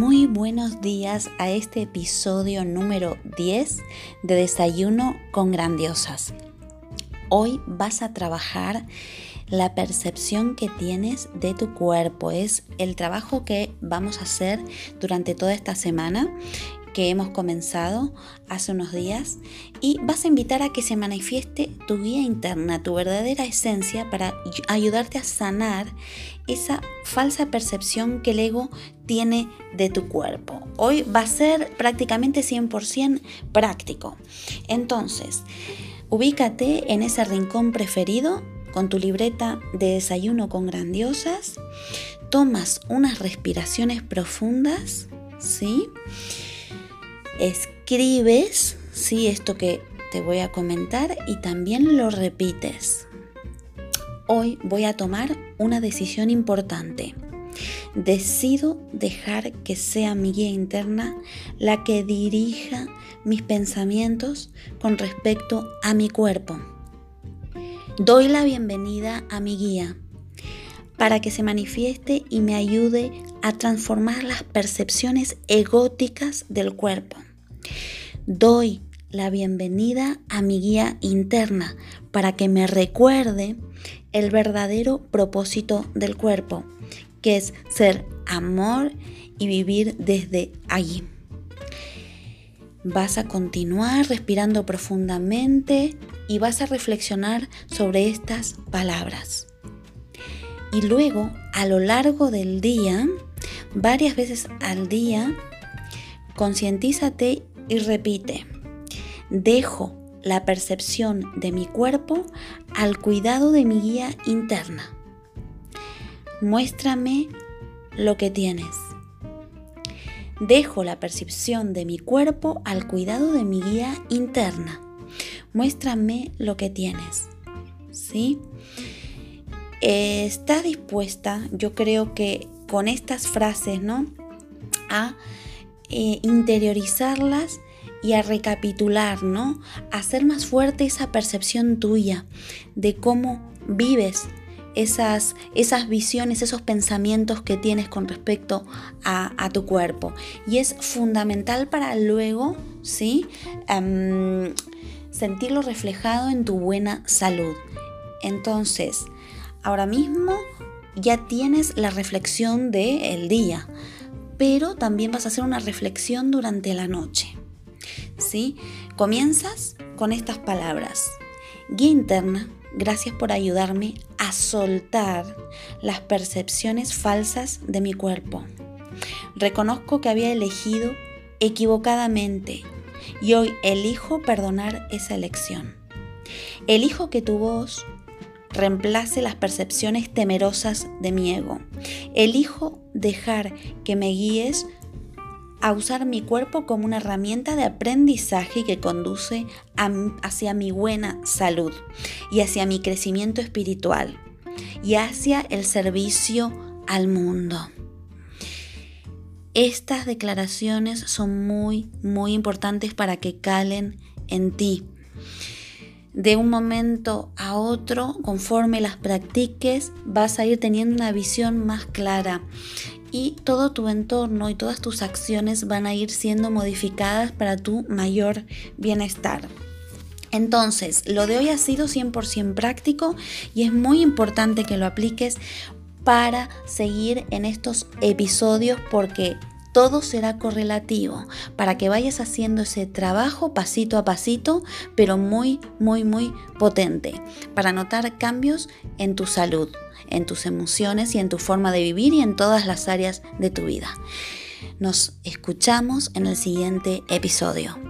Muy buenos días a este episodio número 10 de Desayuno con Grandiosas. Hoy vas a trabajar la percepción que tienes de tu cuerpo. Es el trabajo que vamos a hacer durante toda esta semana que hemos comenzado hace unos días y vas a invitar a que se manifieste tu guía interna, tu verdadera esencia para ayudarte a sanar esa falsa percepción que el ego tiene de tu cuerpo. Hoy va a ser prácticamente 100% práctico. Entonces, ubícate en ese rincón preferido con tu libreta de desayuno con grandiosas, tomas unas respiraciones profundas, ¿sí? Escribes, ¿sí? Esto que te voy a comentar y también lo repites. Hoy voy a tomar una decisión importante. Decido dejar que sea mi guía interna la que dirija mis pensamientos con respecto a mi cuerpo. Doy la bienvenida a mi guía para que se manifieste y me ayude a transformar las percepciones egóticas del cuerpo. Doy la bienvenida a mi guía interna para que me recuerde el verdadero propósito del cuerpo, que es ser amor y vivir desde allí. Vas a continuar respirando profundamente y vas a reflexionar sobre estas palabras. Y luego, a lo largo del día, varias veces al día, concientízate y repite, dejo la percepción de mi cuerpo al cuidado de mi guía interna. Muéstrame lo que tienes. Dejo la percepción de mi cuerpo al cuidado de mi guía interna. Muéstrame lo que tienes. ¿Sí? está dispuesta, yo creo que con estas frases, ¿no? A eh, interiorizarlas y a recapitular, ¿no? hacer más fuerte esa percepción tuya de cómo vives esas, esas visiones, esos pensamientos que tienes con respecto a, tu cuerpo. Y es fundamental para luego, ¿sí? Em, sentirlo reflejado en tu buena salud. Entonces, ahora mismo ya tienes la reflexión del día pero también vas a hacer una reflexión durante la noche. ¿Sí? Comienzas con estas palabras. Guía interna, gracias por ayudarme a soltar las percepciones falsas de mi cuerpo. Reconozco que había elegido equivocadamente y hoy elijo perdonar esa elección. Elijo que tu voz reemplace las percepciones temerosas de mi ego. Elijo dejar que me guíes a usar mi cuerpo como una herramienta de aprendizaje que conduce hacia mi buena salud y hacia mi crecimiento espiritual y hacia el servicio al mundo. Estas declaraciones son muy, muy importantes para que calen en ti. De un momento a otro, conforme las practiques, vas a ir teniendo una visión más clara y todo tu entorno y todas tus acciones van a ir siendo modificadas para tu mayor bienestar. Entonces, lo de hoy ha sido 100% práctico y es muy importante que lo apliques para seguir en estos episodios porque todo será correlativo para que vayas haciendo ese trabajo pasito a pasito, pero muy, muy, muy potente, para notar cambios en tu salud, en tus emociones y en tu forma de vivir y en todas las áreas de tu vida. Nos escuchamos en el siguiente episodio.